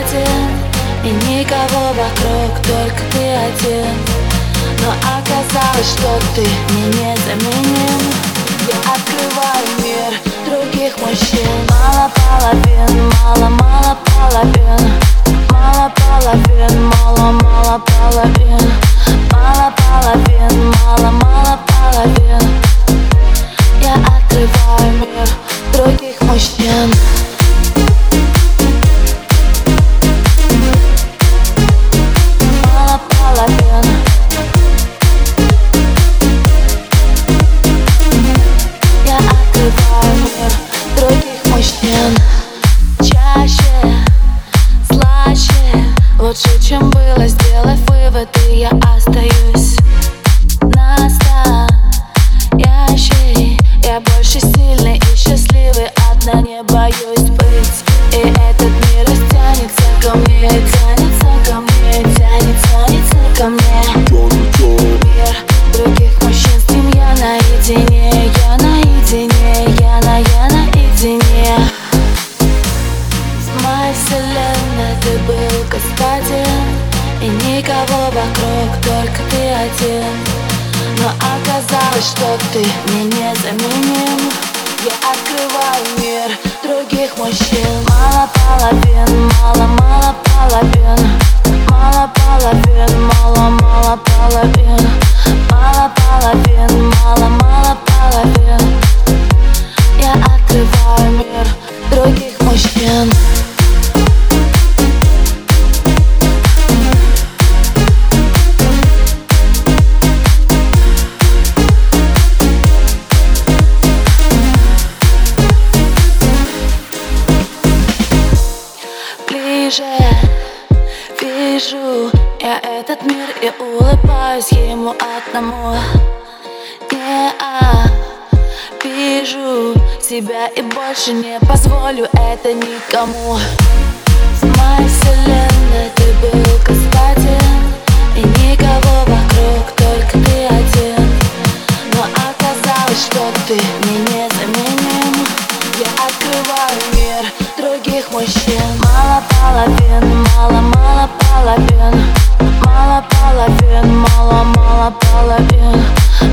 господин И никого вокруг, только ты один. Но оказалось, что ты мне незаменим. Я открываю мир других мужчин. Мало половин, мало-мало половин. Мало половин, мало-мало половин. Мало половин, мало-мало половин. Я открываю мир других мужчин выводы Я остаюсь настоящей Я больше сильный и счастливый Одна не боюсь быть. И этот мир растянется ко мне Тянется ко мне, тянет, тянется ко мне. Мир других мужчин с ним я наедине Я наедине, я на, я наедине. В моей ты был господин И никого вокруг, только ты один. Но оказалось, что ты мне незаменим Я открываю мир других мужчин. Мало половин, мало-мало этот мир и улыбаюсь ему одному. Не. Вижу себя и больше не позволю это никому. В моей вселенной ты был господин И никого вокруг, только ты один. Но оказалось, что ты мне незаменим. Я открываю мир других мужчин. Мало половин, мало-мало Мало половин, мало-мало половин Мало мало-мало половин